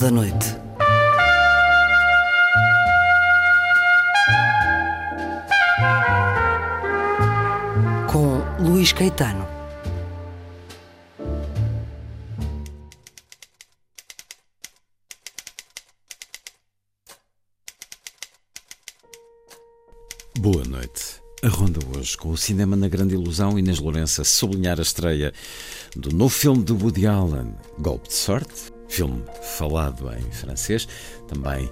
Da Noite. Com Luís Caetano. Boa noite. A ronda hoje com o cinema na grande ilusão Inês Lourenço a sublinhar a estreia do novo filme de Woody Allen, Golpe de Sorte, filme falado em francês, também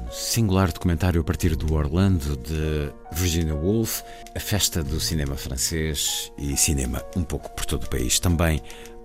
um singular documentário a partir do Orlando de Virginia Woolf, a festa do cinema francês e cinema um pouco por todo o país. Também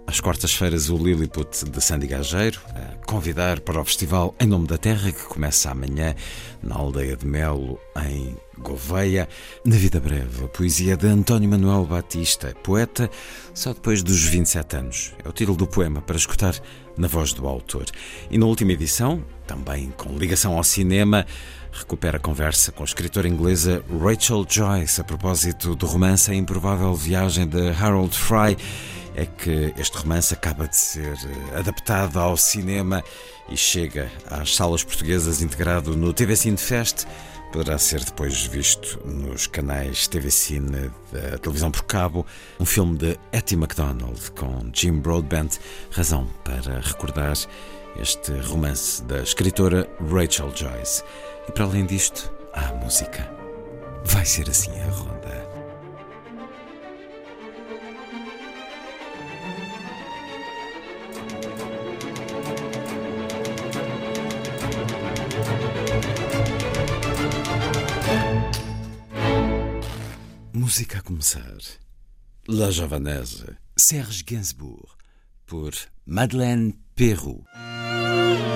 às quartas-feiras, o Lilliput de Sandy Gageiro, a convidar para o Festival Em Nome da Terra, que começa amanhã na aldeia de Melo, em Gouveia. Na Vida Breve, a poesia de António Manuel Batista, poeta só depois dos 27 anos. É o título do poema para escutar na voz do autor. E na última edição, também com ligação ao cinema, recupera a conversa com a escritora inglesa Rachel Joyce a propósito do romance A Improvável Viagem de Harold Fry é que este romance acaba de ser eh, adaptado ao cinema e chega às salas portuguesas integrado no TV Cine Fest. Poderá ser depois visto nos canais TV Cine da televisão por cabo. Um filme de Etty MacDonald com Jim Broadbent, razão para recordar este romance da escritora Rachel Joyce. E para além disto, há a música. Vai ser assim a ronda. Música a começar. La Javanaise, Serge Gainsbourg, por Madeleine Thank you.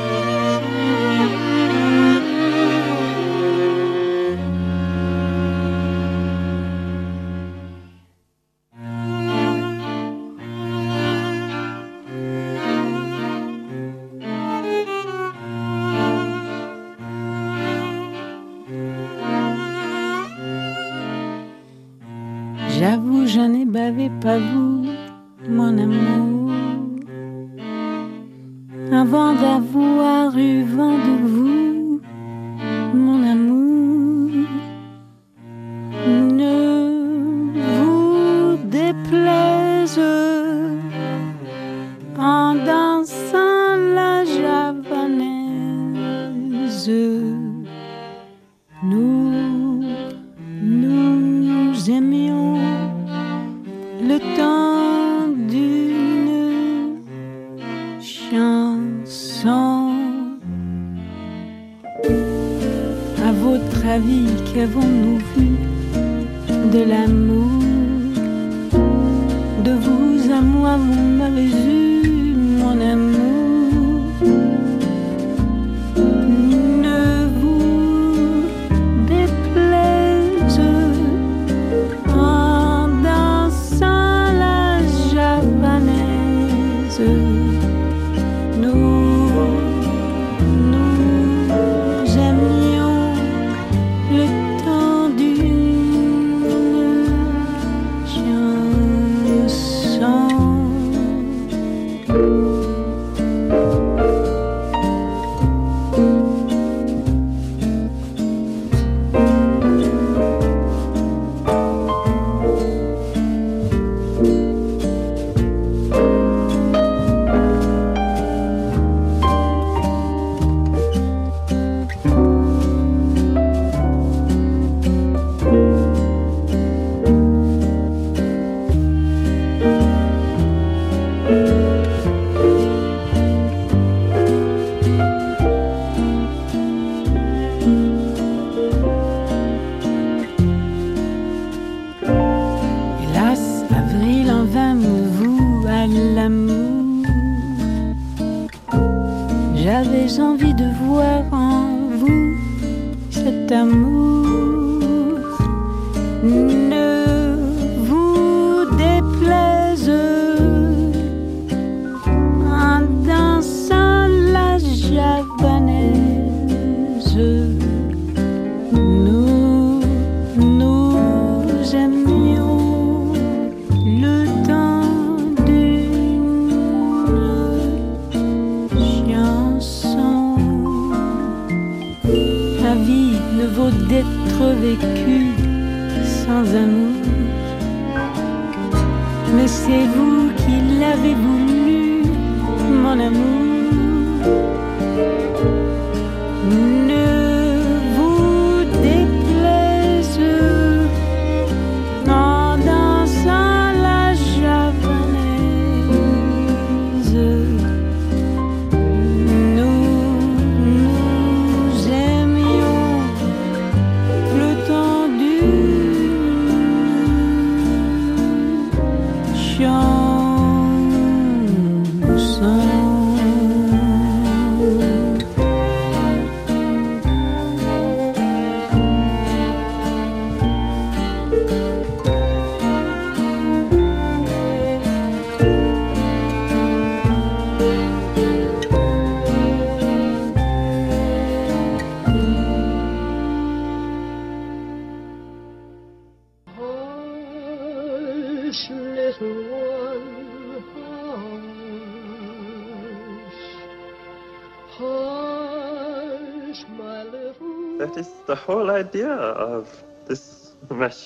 Avis, qu'avons-nous vu de l'amour? De vous à moi, vous m'avez eu,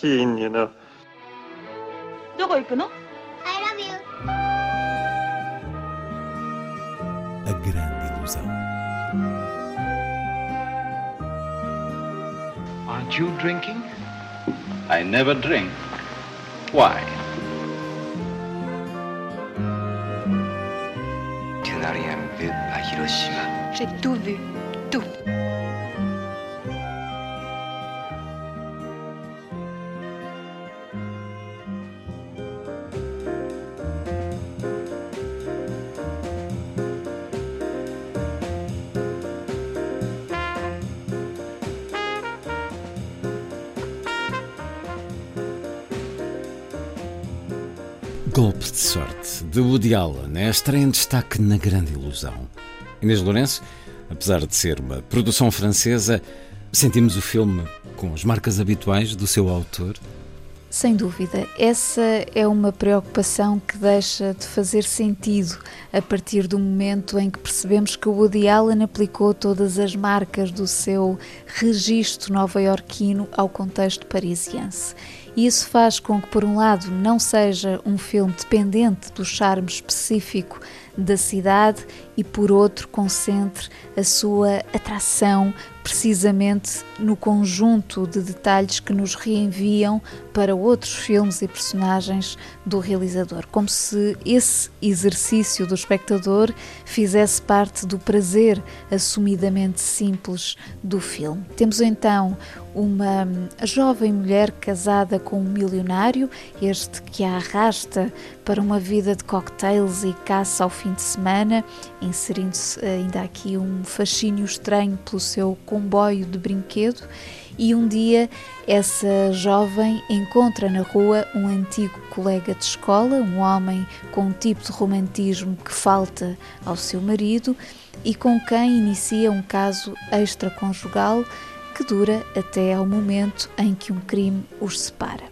machine, you know. どこ行くの I love you. A grande ilusão. Aren't you drinking? I never drink. Why? Tu n'as rien vu à Hiroshima. J'ai tout vu, tout. De Woody Allen, é estreia em destaque na Grande Ilusão. Inês Lourenço, apesar de ser uma produção francesa, sentimos o filme com as marcas habituais do seu autor? Sem dúvida, essa é uma preocupação que deixa de fazer sentido a partir do momento em que percebemos que Woody Allen aplicou todas as marcas do seu registro nova-iorquino ao contexto parisiense. E isso faz com que, por um lado, não seja um filme dependente do charme específico da cidade e, por outro, concentre a sua atração precisamente no conjunto de detalhes que nos reenviam para outros filmes e personagens do realizador, como se esse exercício do espectador fizesse parte do prazer assumidamente simples do filme. Temos então uma jovem mulher casada com um milionário, este que a arrasta para uma vida de cocktails e caça ao fim de semana, inserindo-se ainda aqui um fascínio estranho pelo seu comboio de brinquedo. E um dia essa jovem encontra na rua um antigo colega de escola, um homem com um tipo de romantismo que falta ao seu marido e com quem inicia um caso extraconjugal que dura até ao momento em que um crime os separa.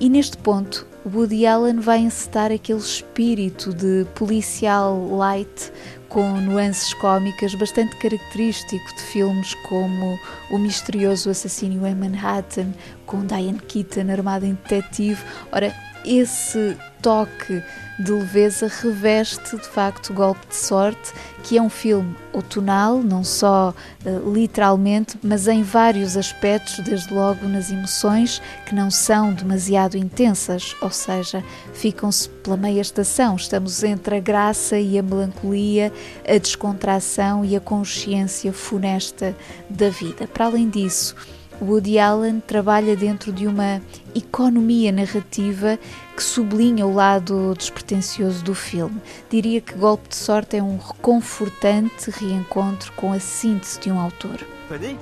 E neste ponto, Woody Allen vai encetar aquele espírito de policial light com nuances cômicas bastante característico de filmes como O Misterioso Assassínio em Manhattan, com Diane Keaton armada em detetive. Ora, esse toque de leveza reveste de facto Golpe de Sorte, que é um filme outonal, não só uh, literalmente, mas em vários aspectos, desde logo nas emoções que não são demasiado intensas, ou seja, ficam-se pela meia estação. Estamos entre a graça e a melancolia, a descontração e a consciência funesta da vida. Para além disso, Woody Allen trabalha dentro de uma economia narrativa que sublinha o lado despretensioso do filme. Diria que Golpe de Sorte é um reconfortante reencontro com a síntese de um autor. Fanny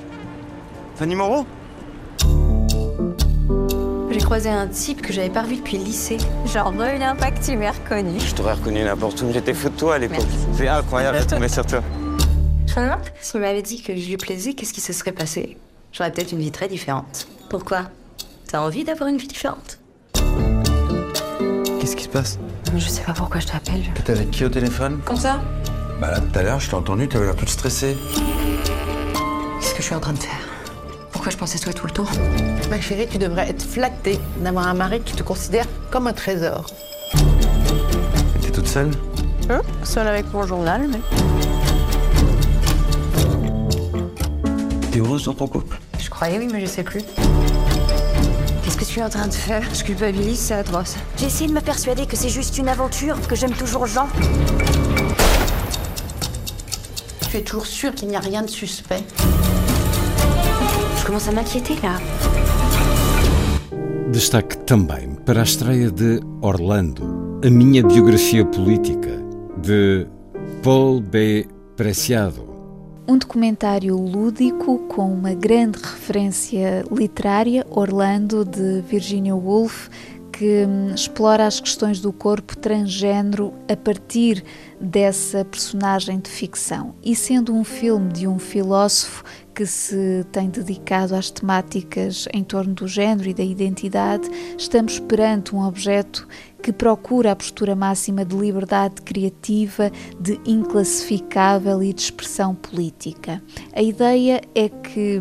Fanny Moreau J'ai croisé un type que j'avais pas revu depuis le lycée. Genre, pas que tu m'aies reconnu. Je t'aurais reconnu n'importe où, j'étais fou de toi à l'époque. C'est incroyable de tomber sur toi. Je me demande, s'il m'avait dit que je lui plaisais, qu'est-ce qui se serait passé J'aurais peut-être une vie très différente. Pourquoi? T'as envie d'avoir une vie différente? Qu'est-ce qui se passe? Je sais pas pourquoi je t'appelle. T'es avec qui au téléphone? Comme ça? Bah là, tout à l'heure, je t'ai entendu, t'avais l'air toute stressée. Qu'est-ce que je suis en train de faire? Pourquoi je pensais toi tout le temps? Ma chérie, tu devrais être flattée d'avoir un mari qui te considère comme un trésor. T'es toute seule? Hein? Seule avec mon journal, mais... T'es heureuse dans ton couple Je croyais oui, mais je sais plus. Qu'est-ce que tu es en train de faire? Je culpabilise, c'est atroce. J'ai essayé de me persuader que c'est juste une aventure, que j'aime toujours Jean. Tu es toujours sûre qu'il n'y a rien de suspect? Je commence à m'inquiéter là. Destaque também para a estreia de Orlando, a minha biografia política, de Paul B. Preciado. Um documentário lúdico com uma grande referência literária, Orlando, de Virginia Woolf, que hum, explora as questões do corpo transgênero a partir dessa personagem de ficção. E sendo um filme de um filósofo que se tem dedicado às temáticas em torno do género e da identidade, estamos perante um objeto que procura a postura máxima de liberdade criativa, de inclassificável e de expressão política. A ideia é que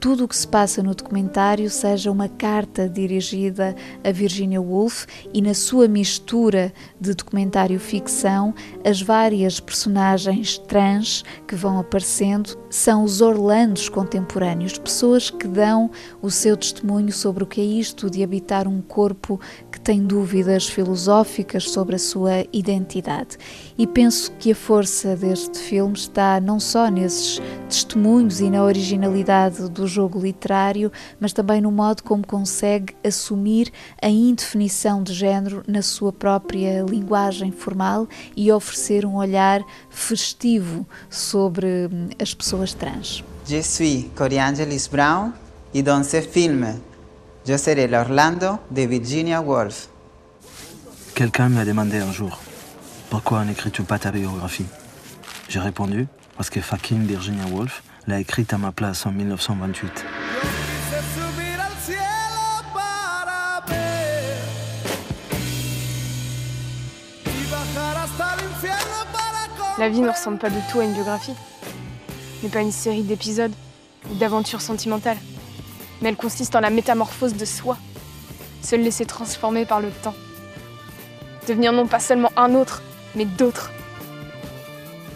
tudo o que se passa no documentário seja uma carta dirigida a Virginia Woolf e na sua mistura de documentário-ficção, as várias personagens trans que vão aparecendo são os Orlandos contemporâneos, pessoas que dão o seu testemunho sobre o que é isto de habitar um corpo tem dúvidas filosóficas sobre a sua identidade. E penso que a força deste filme está não só nesses testemunhos e na originalidade do jogo literário, mas também no modo como consegue assumir a indefinição de género na sua própria linguagem formal e oferecer um olhar festivo sobre hum, as pessoas trans. Je suis Coriangelis Brown et dans ce film, je serai l'Orlando de Virginia Woolf. Quelqu'un m'a demandé un jour pourquoi n'écris-tu pas ta biographie? J'ai répondu parce que fucking Virginia Woolf l'a écrite à ma place en 1928. La vie ne ressemble pas du tout à une biographie. N'est pas une série d'épisodes ou d'aventures sentimentales. Mais elle consiste en la métamorphose de soi. Se laisser transformer par le temps. Devenir non pas seulement un autre, mais d'autres.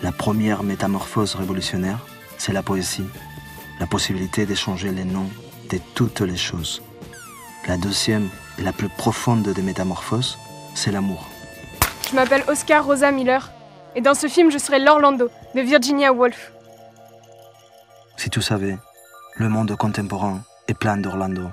La première métamorphose révolutionnaire, c'est la poésie, la possibilité d'échanger les noms de toutes les choses. La deuxième et la plus profonde des métamorphoses, c'est l'amour. Je m'appelle Oscar Rosa Miller. Et dans ce film, je serai l'Orlando de Virginia Woolf. Si tu savais, le monde contemporain est plein d'Orlando.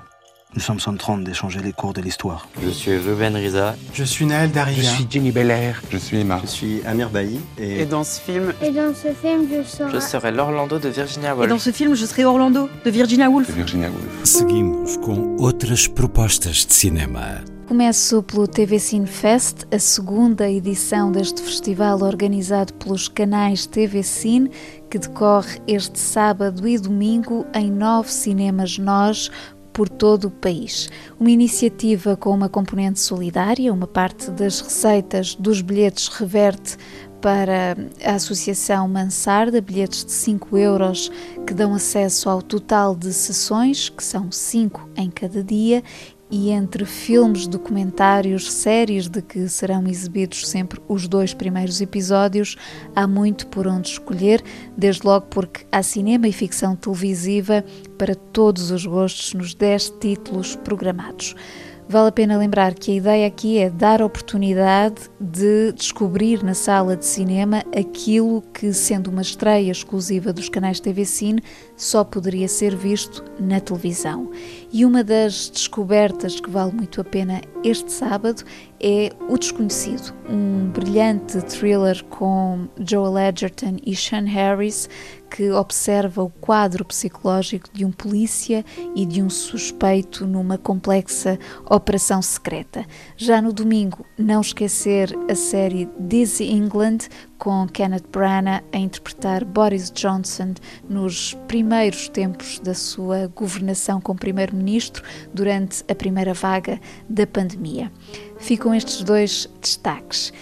Nous sommes en train d'échanger les cours de l'histoire. Je suis Ruben Riza. Je suis Naël Daria. Je suis Jenny Belair. Je suis Emma. Je suis Amir Bailly. Et... et dans ce film. Et dans ce film, je serai. Je serai l'Orlando de Virginia Woolf. Et dans ce film, je serai Orlando de Virginia Woolf. De Virginia Woolf. Seguimos com outras propostas de cinema. Começo pelo TV Cine Fest, a segunda edição deste festival organizado pelos canais TV Cine, que decorre este sábado e domingo em nove cinemas nós por todo o país. Uma iniciativa com uma componente solidária, uma parte das receitas dos bilhetes reverte para a Associação Mansarda, bilhetes de 5 euros que dão acesso ao total de sessões, que são 5 em cada dia, e entre filmes, documentários, séries de que serão exibidos sempre os dois primeiros episódios, há muito por onde escolher, desde logo porque há cinema e ficção televisiva para todos os gostos nos 10 títulos programados. Vale a pena lembrar que a ideia aqui é dar oportunidade de descobrir na sala de cinema aquilo que, sendo uma estreia exclusiva dos canais TV Cine, só poderia ser visto na televisão. E uma das descobertas que vale muito a pena este sábado é O Desconhecido, um brilhante thriller com Joel Edgerton e Sean Harris que observa o quadro psicológico de um polícia e de um suspeito numa complexa operação secreta. Já no domingo, não esquecer a série Dizzy England com Kenneth Branagh a interpretar Boris Johnson nos primeiros tempos da sua governação como primeiro-ministro durante a primeira vaga da pandemia. Ficam estes dois destaques.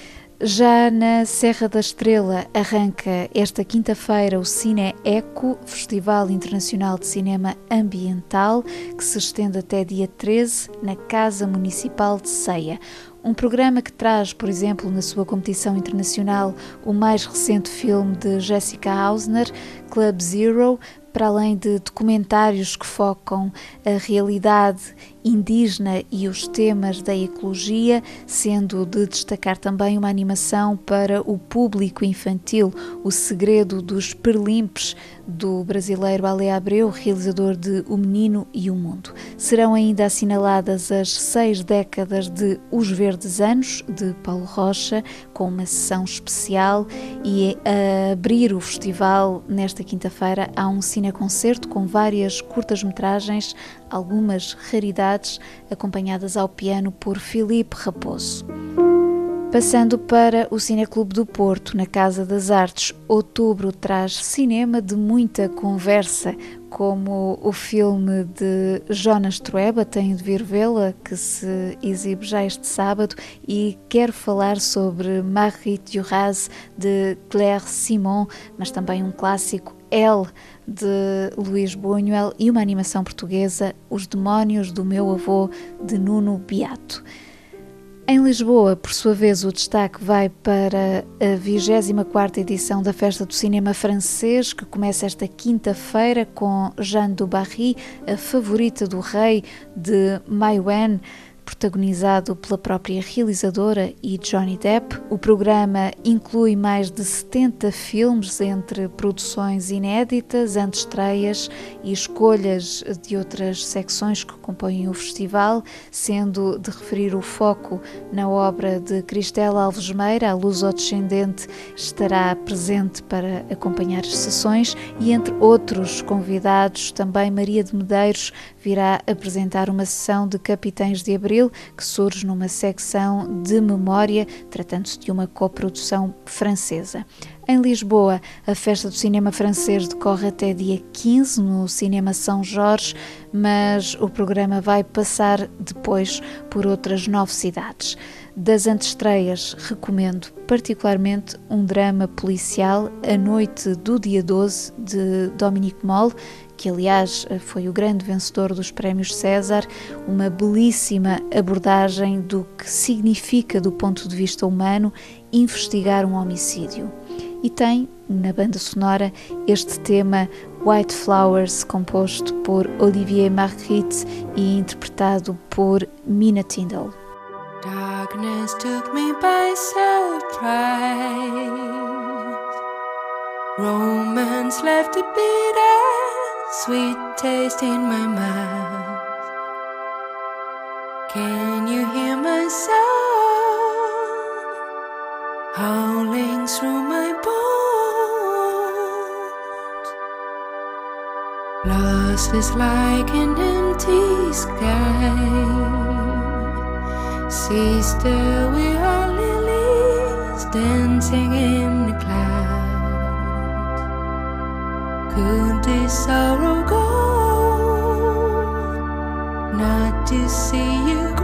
Já na Serra da Estrela arranca esta quinta-feira o Cine Eco, Festival Internacional de Cinema Ambiental, que se estende até dia 13 na Casa Municipal de Ceia. Um programa que traz, por exemplo, na sua competição internacional, o mais recente filme de Jessica Hausner, Club Zero, para além de documentários que focam a realidade indígena e os temas da ecologia, sendo de destacar também uma animação para o público infantil, O Segredo dos Perlimpes, do brasileiro Ale Abreu, realizador de O Menino e o Mundo. Serão ainda assinaladas as seis décadas de Os Verdes Anos, de Paulo Rocha, com uma sessão especial e a abrir o festival nesta quinta-feira há um cineconcerto com várias curtas-metragens, algumas raridades, acompanhadas ao piano por Filipe Raposo. Passando para o Cineclube do Porto, na Casa das Artes, outubro traz cinema de muita conversa, como o filme de Jonas Trueba, Tenho de Vir Vê-la, que se exibe já este sábado, e quero falar sobre Marguerite Duras, de Claire Simon, mas também um clássico, Elle, de Luís Buñuel, e uma animação portuguesa, Os Demónios do Meu Avô, de Nuno Beato. Em Lisboa, por sua vez, o destaque vai para a 24 edição da Festa do Cinema Francês, que começa esta quinta-feira com Jeanne du Barry, a favorita do rei de Maïwen protagonizado pela própria realizadora e Johnny Depp. O programa inclui mais de 70 filmes entre produções inéditas, antestreias e escolhas de outras secções que compõem o festival, sendo de referir o foco na obra de Cristela Alves Meira, a luso-descendente, estará presente para acompanhar as sessões e entre outros convidados também Maria de Medeiros virá apresentar uma sessão de Capitães de Abril que surge numa secção de memória, tratando-se de uma coprodução francesa. Em Lisboa, a Festa do Cinema Francês decorre até dia 15 no Cinema São Jorge, mas o programa vai passar depois por outras nove cidades. Das antestreias, recomendo particularmente um drama policial, A Noite do Dia 12, de Dominique Moll, que aliás foi o grande vencedor dos prémios César, uma belíssima abordagem do que significa, do ponto de vista humano, investigar um homicídio. E tem, na banda sonora, este tema White Flowers, composto por Olivier Marguerite e interpretado por Mina Tyndall. Darkness took me by surprise. Romance left a bitter sweet taste in my mouth. Can you hear my soul howling through my bones? Lost is like an empty sky. Sister, we are lilies dancing in the clouds. Could this sorrow go? Not to see you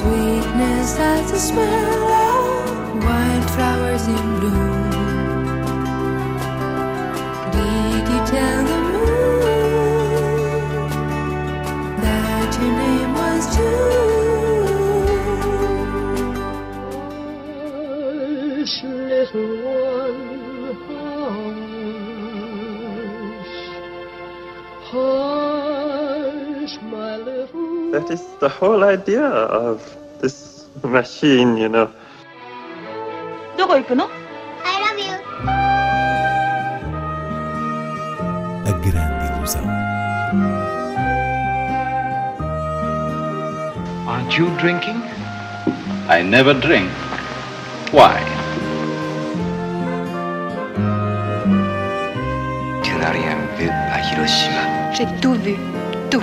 sweetness that's the smell of wildflowers in bloom. That is the whole idea of this machine, you know. どこ行くの I love you. A grande ilusão. Aren't you drinking? I never drink. Why? Tu n'as rien vu à Hiroshima. J'ai tout vu. Tout.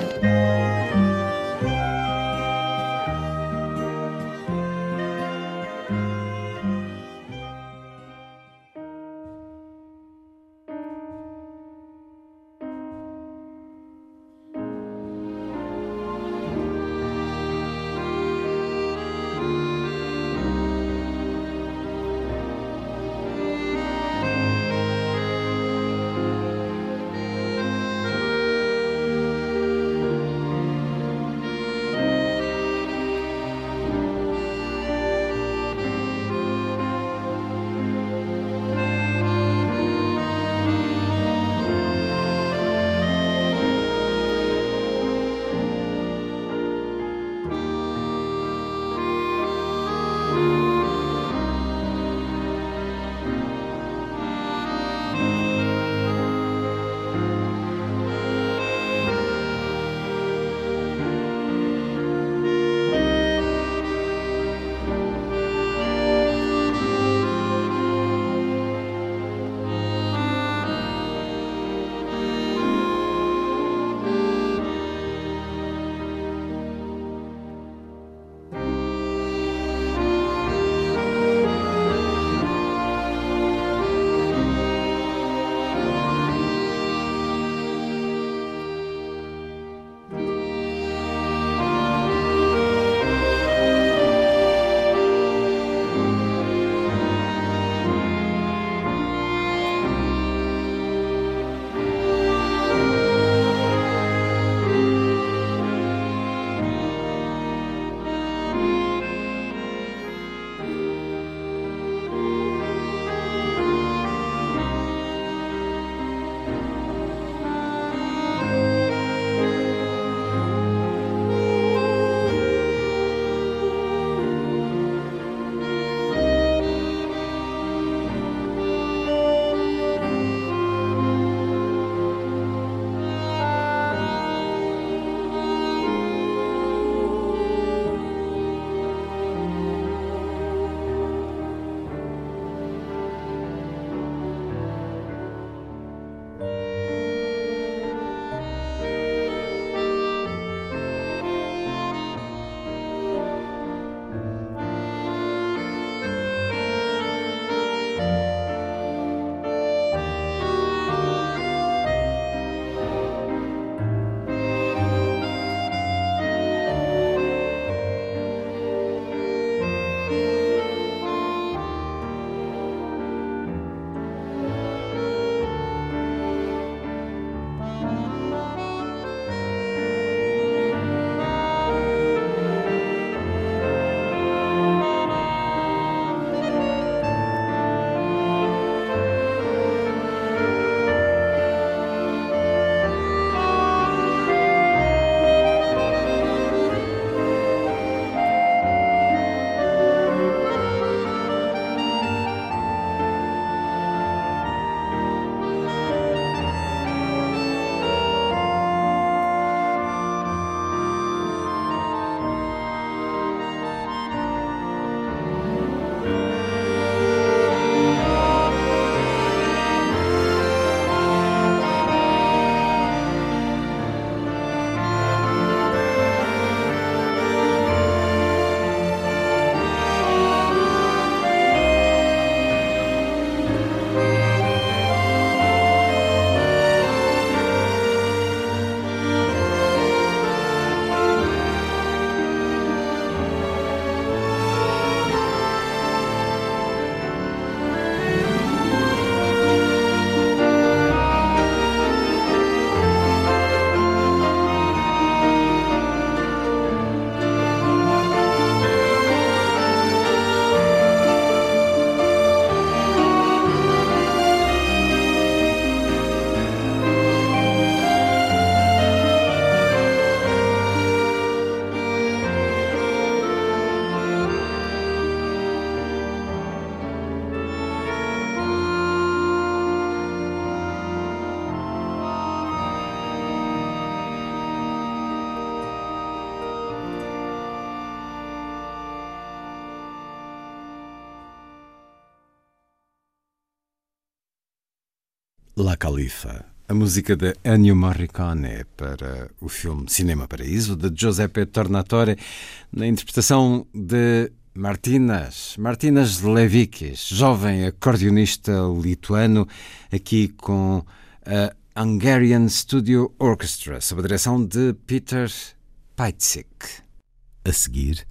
La Califa, a música de Ennio Morricone para o filme Cinema Paraíso de Giuseppe Tornatore, na interpretação de Martinas, Martinas Levikis, jovem acordeonista lituano, aqui com a Hungarian Studio Orchestra, sob a direção de Peter Pajcik. A seguir,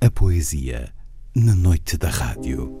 a poesia na noite da rádio.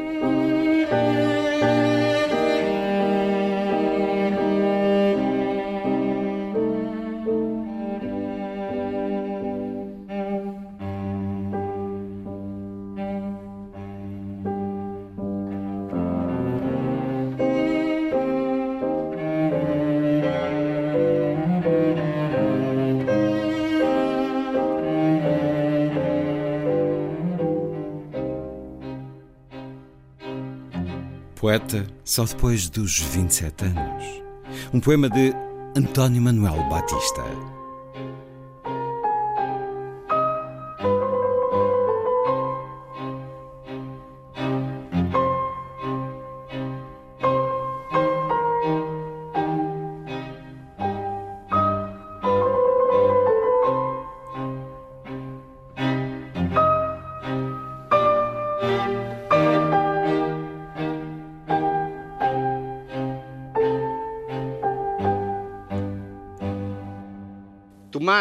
Poeta só depois dos 27 anos. Um poema de António Manuel Batista.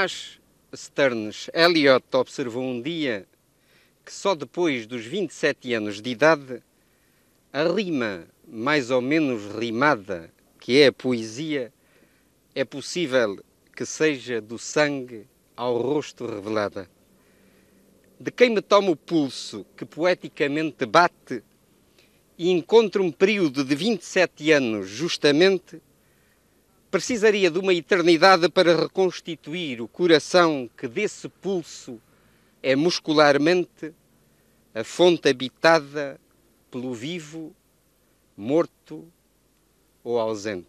Tomás Stearns Eliot observou um dia que só depois dos 27 anos de idade a rima mais ou menos rimada, que é a poesia, é possível que seja do sangue ao rosto revelada. De quem me toma o pulso, que poeticamente bate, e encontro um período de 27 anos, justamente, precisaria de uma eternidade para reconstituir o coração que desse pulso é muscularmente a fonte habitada pelo vivo, morto ou ausente.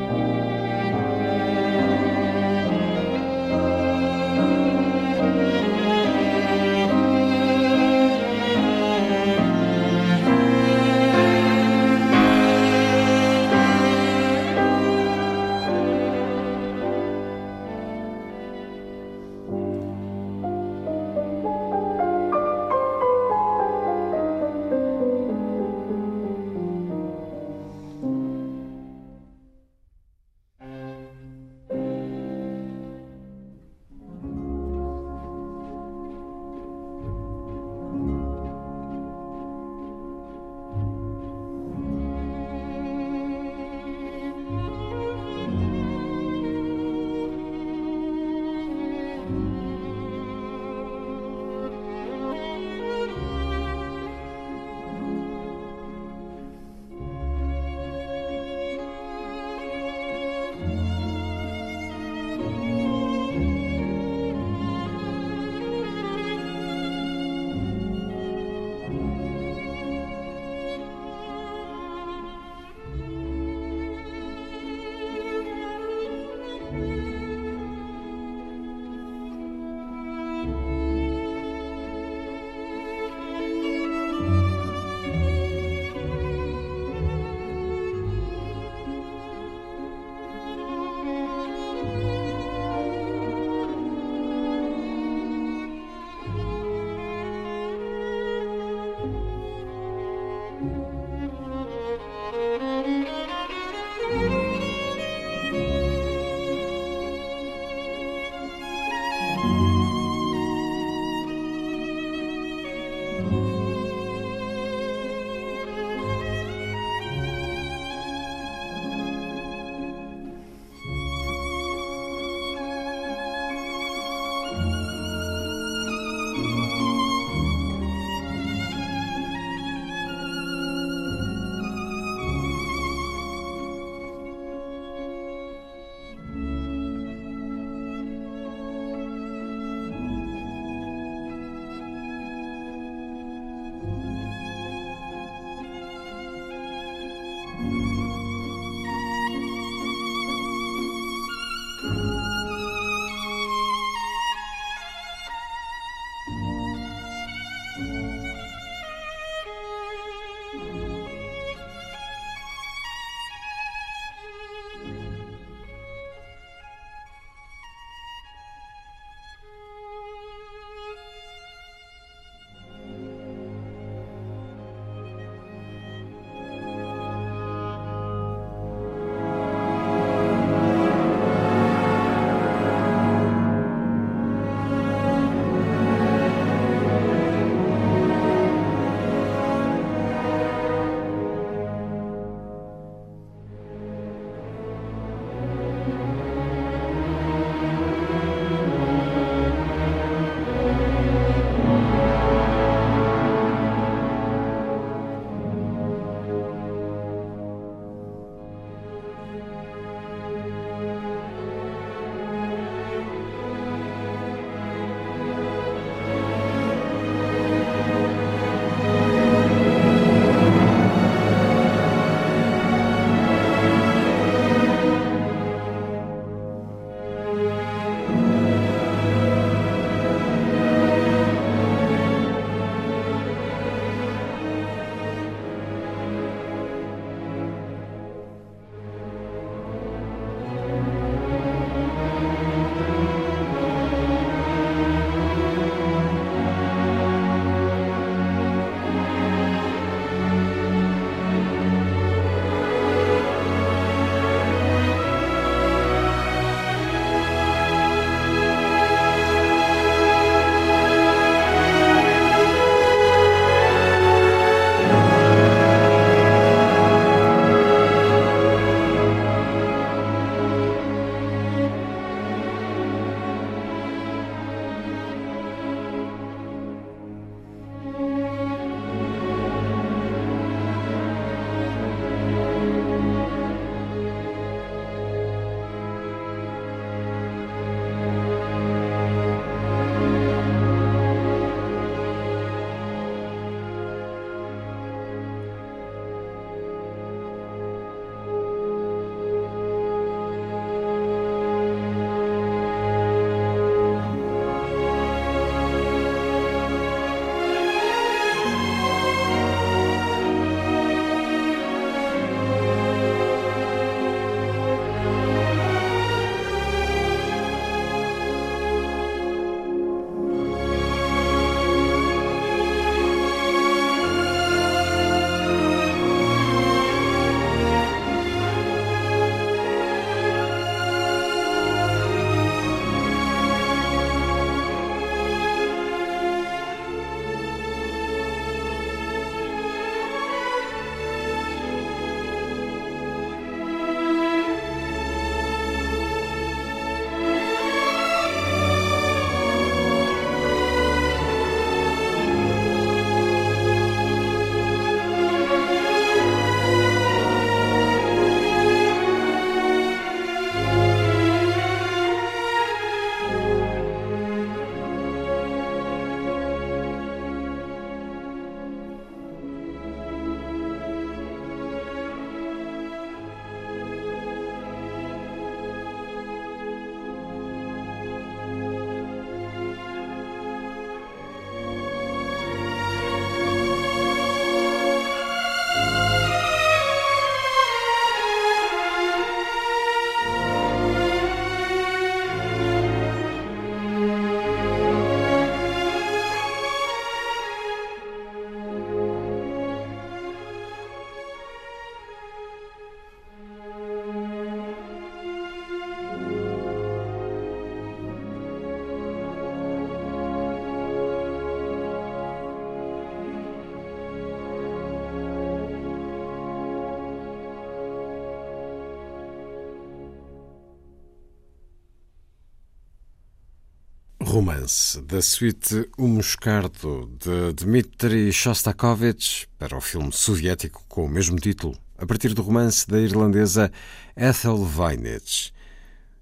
Romance, da suíte O Moscardo, de Dmitri Shostakovich, para o filme soviético com o mesmo título, a partir do romance da irlandesa Ethel Weinitz.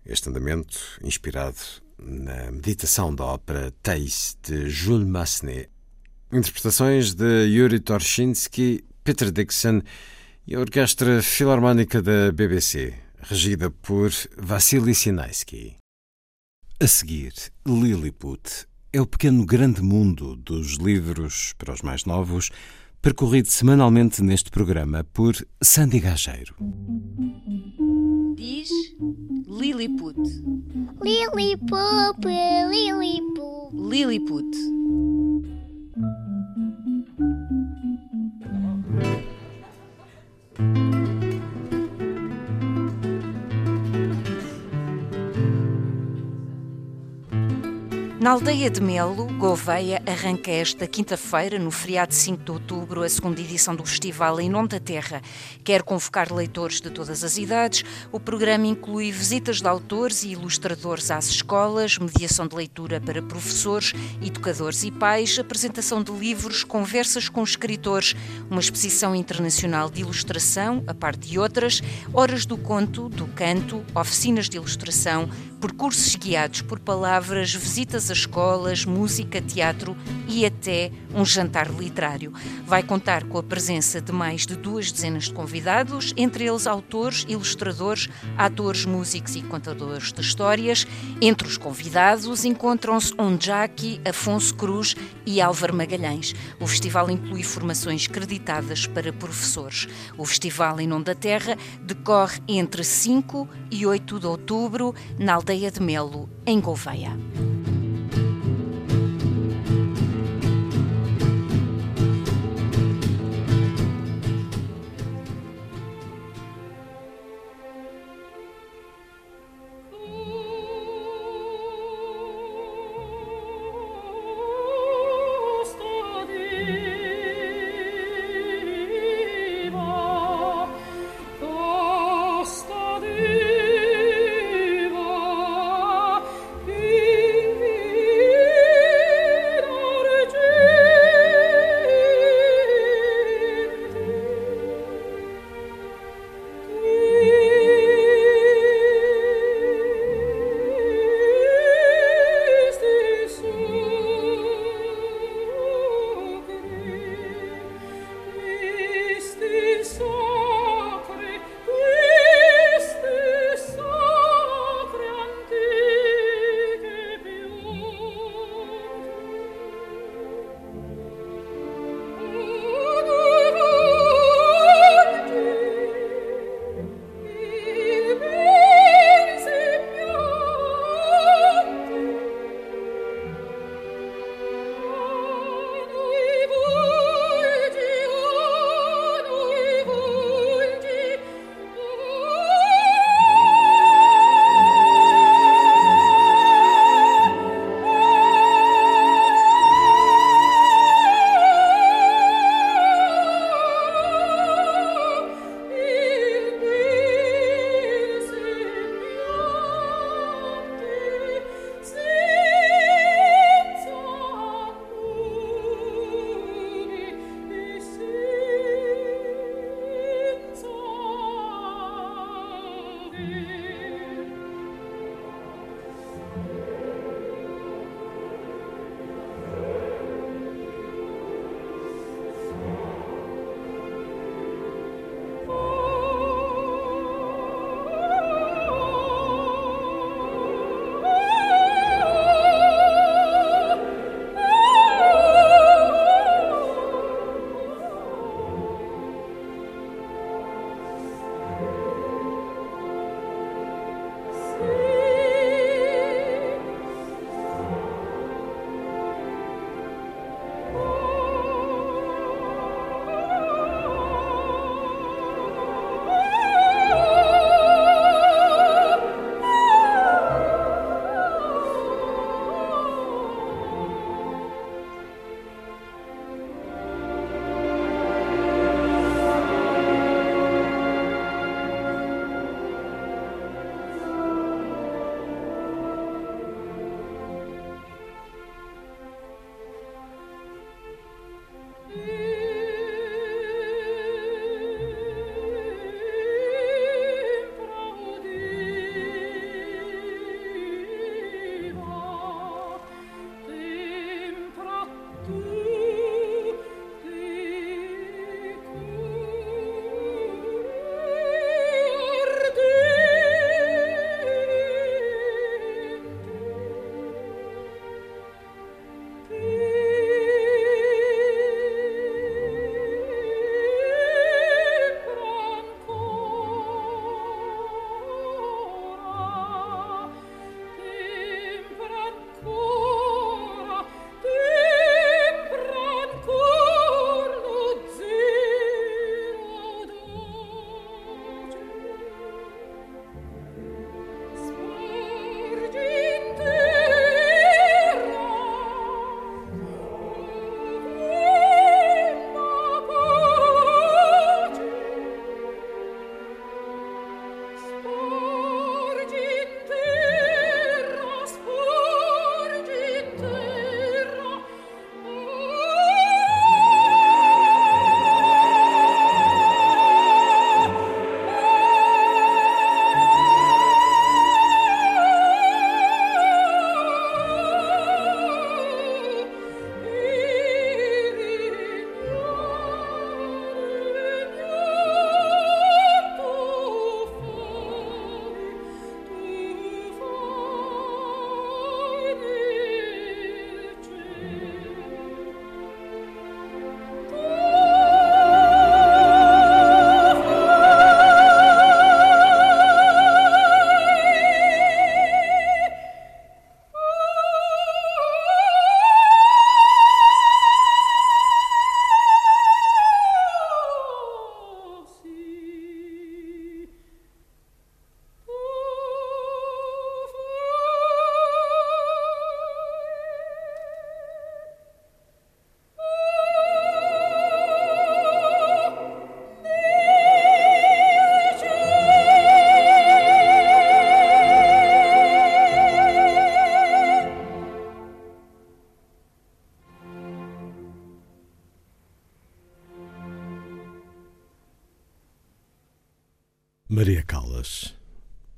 Este andamento, inspirado na meditação da ópera Thais, de Jules Massenet. Interpretações de Yuri Torshinsky, Peter Dixon e a Orquestra Filarmónica da BBC, regida por Vassily Sinaisky. A seguir, Lilliput é o pequeno grande mundo dos livros para os mais novos, percorrido semanalmente neste programa por Sandy Gageiro. Diz Lilliput. Lilliput, Lilliput. Lilliput. Na aldeia de Melo, Gouveia, arranca esta quinta-feira, no feriado de 5 de outubro, a segunda edição do festival Em Nome da Terra. Quer convocar leitores de todas as idades. O programa inclui visitas de autores e ilustradores às escolas, mediação de leitura para professores, educadores e pais, apresentação de livros, conversas com escritores, uma exposição internacional de ilustração, a parte de outras, horas do conto, do canto, oficinas de ilustração, percursos guiados por palavras, visitas a escolas, música, teatro e até um jantar literário. Vai contar com a presença de mais de duas dezenas de convidados, entre eles autores, ilustradores, atores, músicos e contadores de histórias. Entre os convidados encontram-se Onjaki, Afonso Cruz e Álvaro Magalhães. O festival inclui formações creditadas para professores. O Festival em Nome da Terra decorre entre 5 e 8 de outubro na aldeia de Melo, em Gouveia.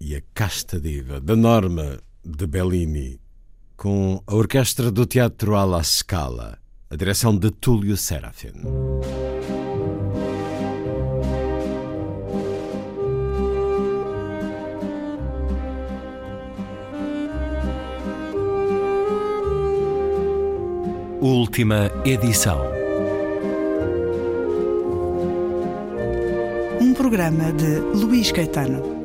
E a Casta Diva da Norma de Bellini, com a orquestra do Teatro alla Scala, a direção de Túlio Serafin. Última edição. Um programa de Luís Caetano.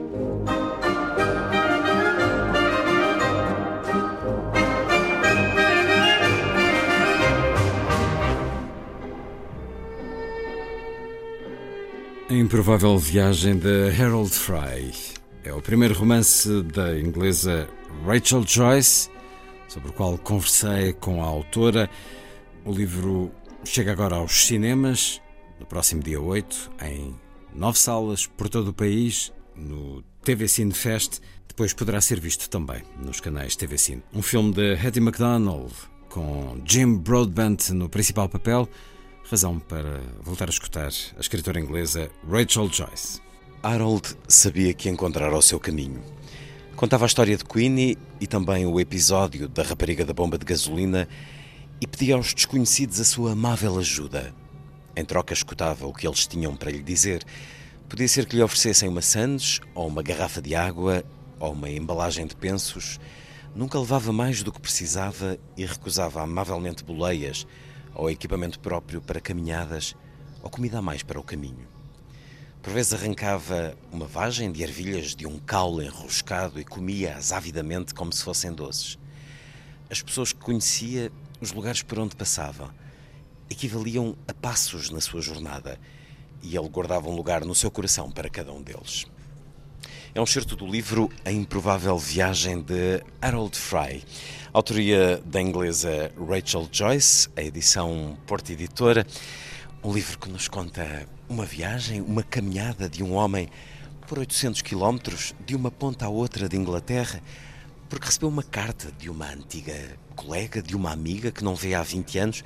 A improvável viagem de Harold Fry é o primeiro romance da inglesa Rachel Joyce, sobre o qual conversei com a autora. O livro chega agora aos cinemas, no próximo dia 8, em nove salas por todo o país, no TV Cine Fest. Depois poderá ser visto também nos canais TV Cine. Um filme de Hattie MacDonald, com Jim Broadbent no principal papel. Razão para voltar a escutar a escritora inglesa Rachel Joyce. Harold sabia que encontrara o seu caminho. Contava a história de Queenie e também o episódio da rapariga da bomba de gasolina e pedia aos desconhecidos a sua amável ajuda. Em troca, escutava o que eles tinham para lhe dizer. Podia ser que lhe oferecessem uma sandes, ou uma garrafa de água, ou uma embalagem de pensos. Nunca levava mais do que precisava e recusava amavelmente boleias, ou equipamento próprio para caminhadas, ou comida a mais para o caminho. Por vezes arrancava uma vagem de ervilhas de um caule enroscado e comia-as avidamente como se fossem doces. As pessoas que conhecia, os lugares por onde passava, equivaliam a passos na sua jornada e ele guardava um lugar no seu coração para cada um deles. É um certo do livro A Improvável Viagem de Harold Fry, autoria da inglesa Rachel Joyce, a edição Porta Editora. Um livro que nos conta uma viagem, uma caminhada de um homem por 800 quilómetros, de uma ponta à outra de Inglaterra, porque recebeu uma carta de uma antiga colega, de uma amiga que não vê há 20 anos,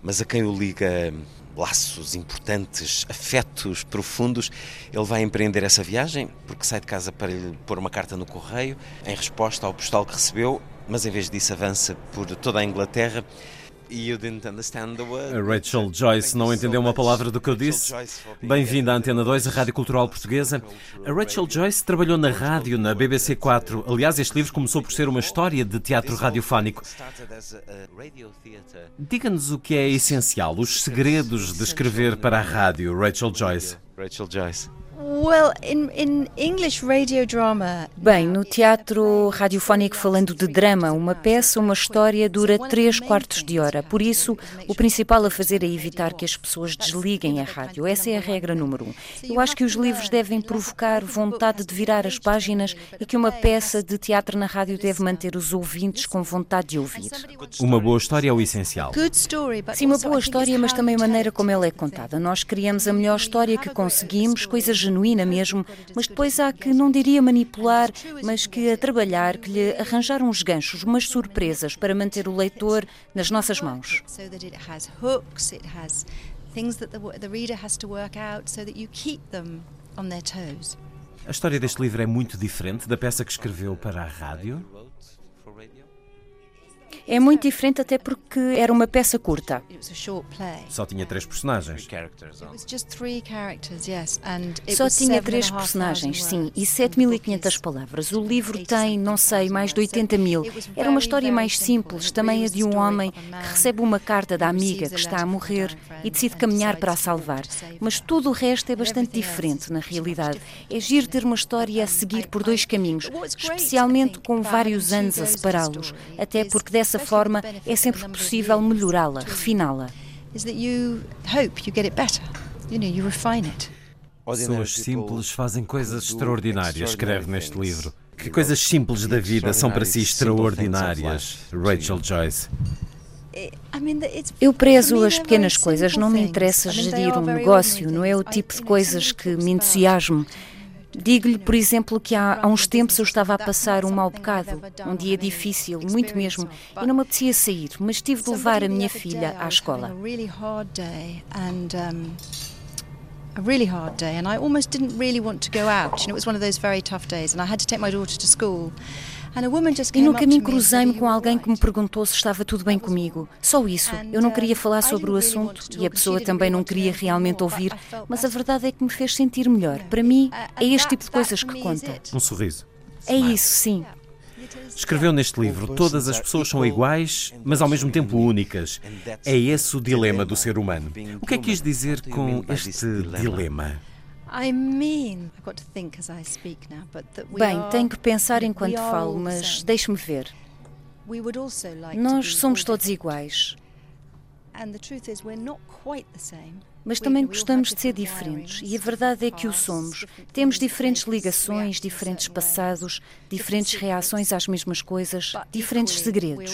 mas a quem o liga laços importantes, afetos profundos. Ele vai empreender essa viagem porque sai de casa para lhe pôr uma carta no correio em resposta ao postal que recebeu, mas em vez disso avança por toda a Inglaterra. A Rachel Joyce não entendeu uma palavra do que eu disse. Bem-vinda à Antena 2, a Rádio Cultural Portuguesa. A Rachel Joyce trabalhou na rádio, na BBC 4. Aliás, este livro começou por ser uma história de teatro radiofónico. Diga-nos o que é essencial, os segredos de escrever para a rádio, Rachel Joyce. Rachel Joyce. Well, in, in English radio drama. Bem, no teatro radiofónico falando de drama, uma peça, uma história dura três quartos de hora. Por isso, o principal a fazer é evitar que as pessoas desliguem a rádio. Essa é a regra número um. Eu acho que os livros devem provocar vontade de virar as páginas e que uma peça de teatro na rádio deve manter os ouvintes com vontade de ouvir. Uma boa história é o essencial. Sim, uma boa história, mas também a maneira como ela é contada. Nós criamos a melhor história que conseguimos, coisas genuína mesmo, mas depois há que, não diria manipular, mas que a trabalhar, que lhe arranjar uns ganchos, umas surpresas para manter o leitor nas nossas mãos. A história deste livro é muito diferente da peça que escreveu para a rádio. É muito diferente até porque era uma peça curta. Só tinha três personagens. Só tinha três personagens, sim, e 7.500 palavras. O livro tem, não sei, mais de 80 mil. Era uma história mais simples, também a de um homem que recebe uma carta da amiga que está a morrer e decide caminhar para a salvar. Mas tudo o resto é bastante diferente, na realidade. É giro ter uma história a seguir por dois caminhos, especialmente com vários anos a separá-los, até porque dessa forma é sempre possível melhorá-la, refiná-la. Pessoas simples fazem coisas extraordinárias, escreve neste livro. Que coisas simples da vida são para si extraordinárias, Rachel Joyce? Eu prezo as pequenas coisas, não me interessa gerir um negócio, não é o tipo de coisas que me entusiasmo. Digo-lhe, por exemplo, que há, há, uns tempos eu estava a passar um mau bocado, um dia difícil, muito mesmo, e não me apetecia sair, mas tive de levar a minha filha à escola. a really hard day, and I almost didn't really want to go out. You know, it was one of those very tough days, and I had to take my daughter to school. E no caminho cruzei-me com alguém que me perguntou se estava tudo bem comigo. Só isso. Eu não queria falar sobre o assunto e a pessoa também não queria realmente ouvir, mas a verdade é que me fez sentir melhor. Para mim, é este tipo de coisas que conta. Um sorriso. É isso, sim. Escreveu neste livro: todas as pessoas são iguais, mas ao mesmo tempo únicas. É esse o dilema do ser humano. O que é que quis dizer com este dilema? Bem, tenho que pensar enquanto falo, mas deixe-me ver. Nós somos todos iguais. Mas também gostamos de ser diferentes, e a verdade é que o somos. Temos diferentes ligações, diferentes passados, diferentes reações às mesmas coisas, diferentes segredos.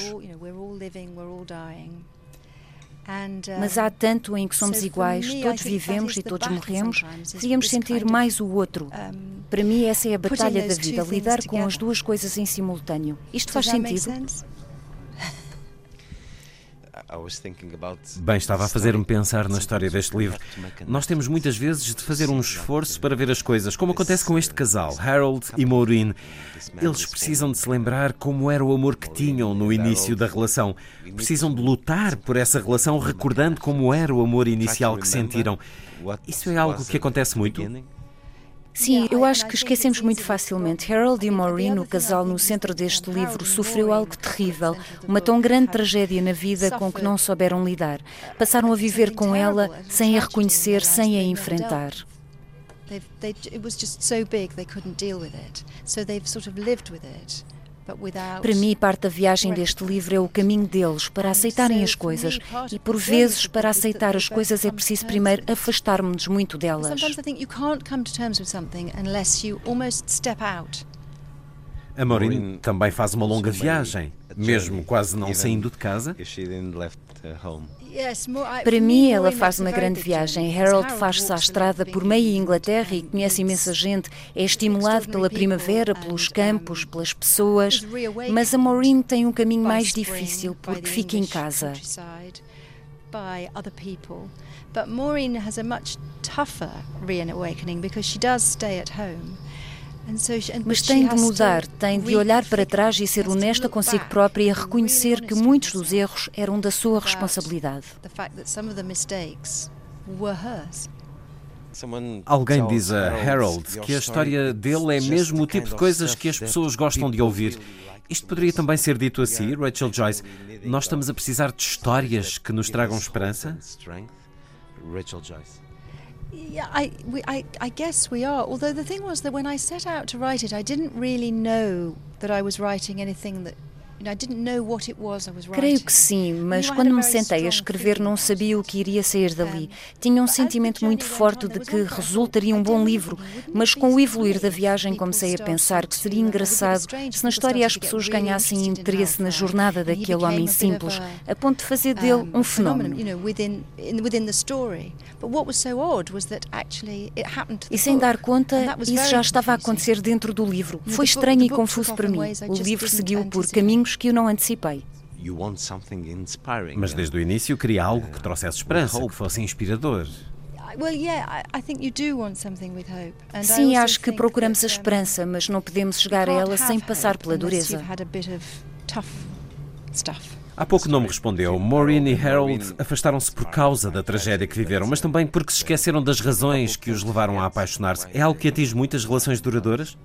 Mas há tanto em que somos iguais, todos vivemos e todos morremos, devíamos sentir mais o outro. Para mim, essa é a batalha da vida, lidar com as duas coisas em simultâneo. Isto faz sentido? Bem, estava a fazer-me pensar na história deste livro. Nós temos muitas vezes de fazer um esforço para ver as coisas, como acontece com este casal, Harold e Maureen. Eles precisam de se lembrar como era o amor que tinham no início da relação. Precisam de lutar por essa relação, recordando como era o amor inicial que sentiram. Isso é algo que acontece muito? Sim, eu acho que esquecemos muito facilmente. Harold e Maureen, o casal no centro deste livro, sofreu algo terrível, uma tão grande tragédia na vida com que não souberam lidar. Passaram a viver com ela sem a reconhecer, sem a enfrentar. It was just so big they couldn't deal with it. So they've sort of lived with it. Para mim, parte da viagem deste livro é o caminho deles para aceitarem as coisas. E por vezes, para aceitar as coisas, é preciso primeiro afastar-nos muito delas. A Maureen também faz uma longa viagem, mesmo quase não saindo de casa. Para mim, ela faz uma grande viagem. Harold faz-se à estrada por meia Inglaterra e conhece imensa gente. É estimulado pela primavera, pelos campos, pelas pessoas. Mas a Maureen tem um caminho mais difícil porque fica em casa. But Maureen has a much tougher reawakening because she does stay at home. Mas tem de mudar, tem de olhar para trás e ser honesta consigo própria e reconhecer que muitos dos erros eram da sua responsabilidade. Alguém diz a Harold que a história dele é mesmo o tipo de coisas que as pessoas gostam de ouvir. Isto poderia também ser dito assim, Rachel Joyce. Nós estamos a precisar de histórias que nos tragam esperança? Rachel Joyce. Yeah, I, we, I, I guess we are. Although the thing was that when I set out to write it, I didn't really know that I was writing anything that Creio que sim, mas quando me sentei a escrever não sabia o que iria sair dali. Tinha um sentimento muito forte de que resultaria um bom livro, mas com o evoluir da viagem comecei a pensar que seria engraçado se na história as pessoas ganhassem interesse na jornada daquele homem simples, a ponto de fazer dele um fenómeno. E sem dar conta, isso já estava a acontecer dentro do livro. Foi estranho e confuso para mim. O livro seguiu por caminhos que eu não antecipei. Mas desde o início queria algo que trouxesse esperança, que fosse inspirador. Sim, acho que procuramos a esperança, mas não podemos chegar a ela sem passar pela dureza. Há pouco não me respondeu. Maureen e Harold afastaram-se por causa da tragédia que viveram, mas também porque se esqueceram das razões que os levaram a apaixonar-se. É algo que atinge muitas relações duradouras?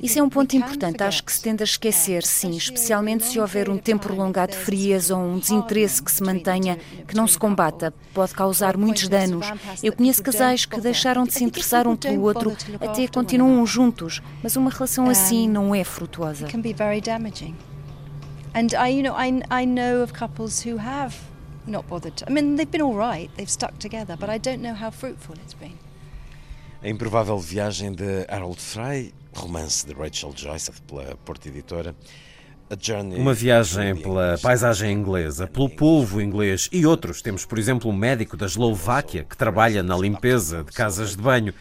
Isso é um ponto importante. Acho que se tende a esquecer, sim, especialmente se houver um tempo prolongado de frieza ou um desinteresse que se mantenha, que não se combata. Pode causar muitos danos. Eu conheço casais que deixaram de se interessar um pelo outro, até continuam juntos, mas uma relação assim não é frutuosa. And I, you know, I, I know of couples who have not bothered. To, I mean, they've been all right, they've stuck together, but I don't know how fruitful it's been. A Improvável Viagem de Harold Frey, romance de Rachel Joyce, pela Porta Editora. Uma viagem pela paisagem inglesa, pelo povo inglês e outros. Temos, por exemplo, um médico da Eslováquia que trabalha na limpeza de casas de banho.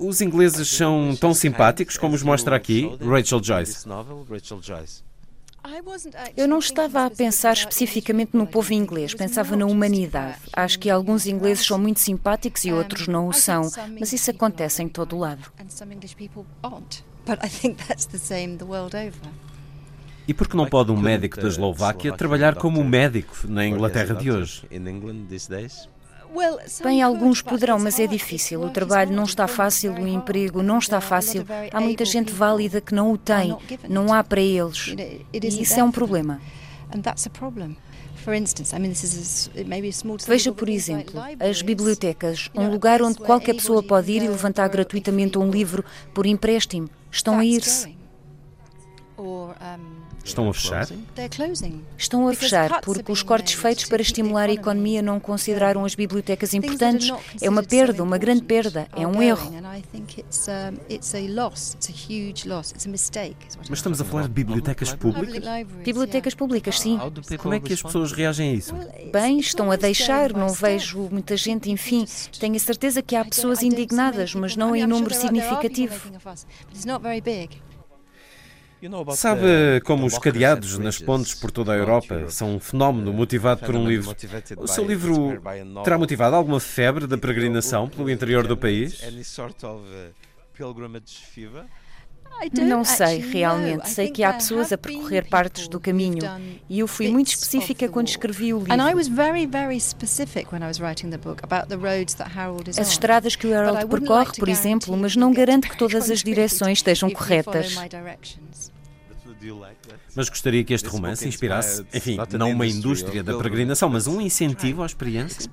Os ingleses são tão simpáticos como os mostra aqui Rachel Joyce. Eu não estava a pensar especificamente no povo inglês, pensava na humanidade. Acho que alguns ingleses são muito simpáticos e outros não o são, mas isso acontece em todo o lado. E por que não pode um médico da Eslováquia trabalhar como um médico na Inglaterra de hoje? Bem, alguns poderão, mas é difícil. O trabalho não está fácil, o emprego não está fácil. Há muita gente válida que não o tem, não há para eles. E isso é um problema. Veja, por exemplo, as bibliotecas, um lugar onde qualquer pessoa pode ir e levantar gratuitamente um livro por empréstimo. Estão a ir-se. Estão a fechar? Estão a fechar porque os cortes feitos para estimular a economia não consideraram as bibliotecas importantes. É uma perda, uma grande perda, é um erro. Mas estamos a falar de bibliotecas públicas? Bibliotecas públicas, sim. Como é que as pessoas reagem a isso? Bem, estão a deixar, não vejo muita gente, enfim. Tenho a certeza que há pessoas indignadas, mas não em número significativo. Sabe como os cadeados nas pontes por toda a Europa são um fenómeno motivado por um livro? O seu livro terá motivado alguma febre da peregrinação pelo interior do país? Não sei realmente. Sei que há pessoas a percorrer partes do caminho e eu fui muito específica quando escrevi o livro. As estradas que o Harold percorre, por exemplo, mas não garanto que todas as direções estejam corretas. Mas gostaria que este romance inspirasse, enfim, não uma indústria da peregrinação, mas um incentivo à experiência.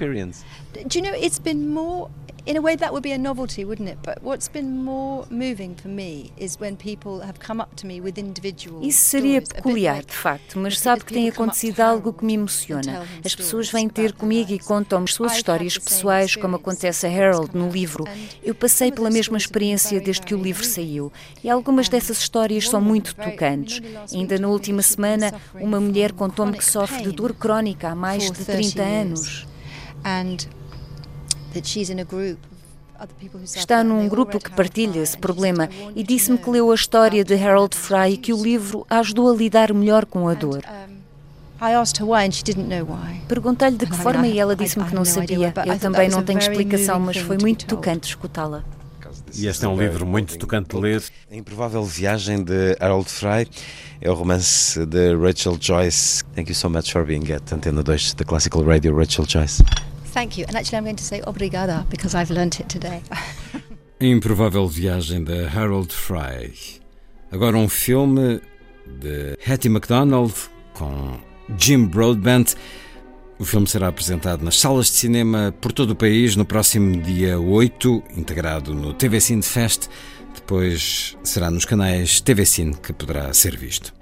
Do you know, it's been more in a way that would be a novelty, wouldn't it? But what's been more moving for me is when people have come up to me with individual Isso seria peculiar, de facto, mas sabe que tem acontecido algo que me emociona. As pessoas vêm ter comigo e contam-me suas histórias pessoais, como acontece a Harold no livro. Eu passei pela mesma experiência desde que o livro saiu e algumas dessas histórias são muito tocantes. Ainda na última semana, uma mulher contou-me que sofre de dor crónica há mais de 30 anos. Está num grupo que partilha esse problema e disse-me que leu a história de Harold Fry e que o livro a ajudou a lidar melhor com a dor. Perguntei-lhe de que forma e ela disse-me que não sabia. Eu também não tenho explicação, mas foi muito tocante escutá-la. E este é um livro muito tocante de ler. A Improvável Viagem de Harold Fry é o romance de Rachel Joyce. Thank you so much for being at Antena 2 da Classical Radio, Rachel Joyce. Thank you. And actually, I'm going to say obrigada because I've learnt it today. A Improvável Viagem de Harold Fry. Agora um filme de Hattie MacDonald com Jim Broadbent. O filme será apresentado nas salas de cinema por todo o país no próximo dia 8, integrado no TV Cine Fest. Depois será nos canais TV Cine que poderá ser visto.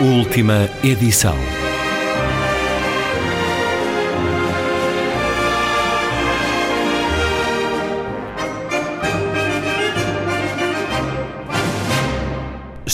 Última edição.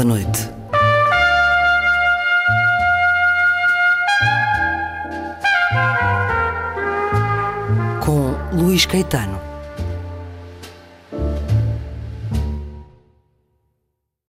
Da Noite.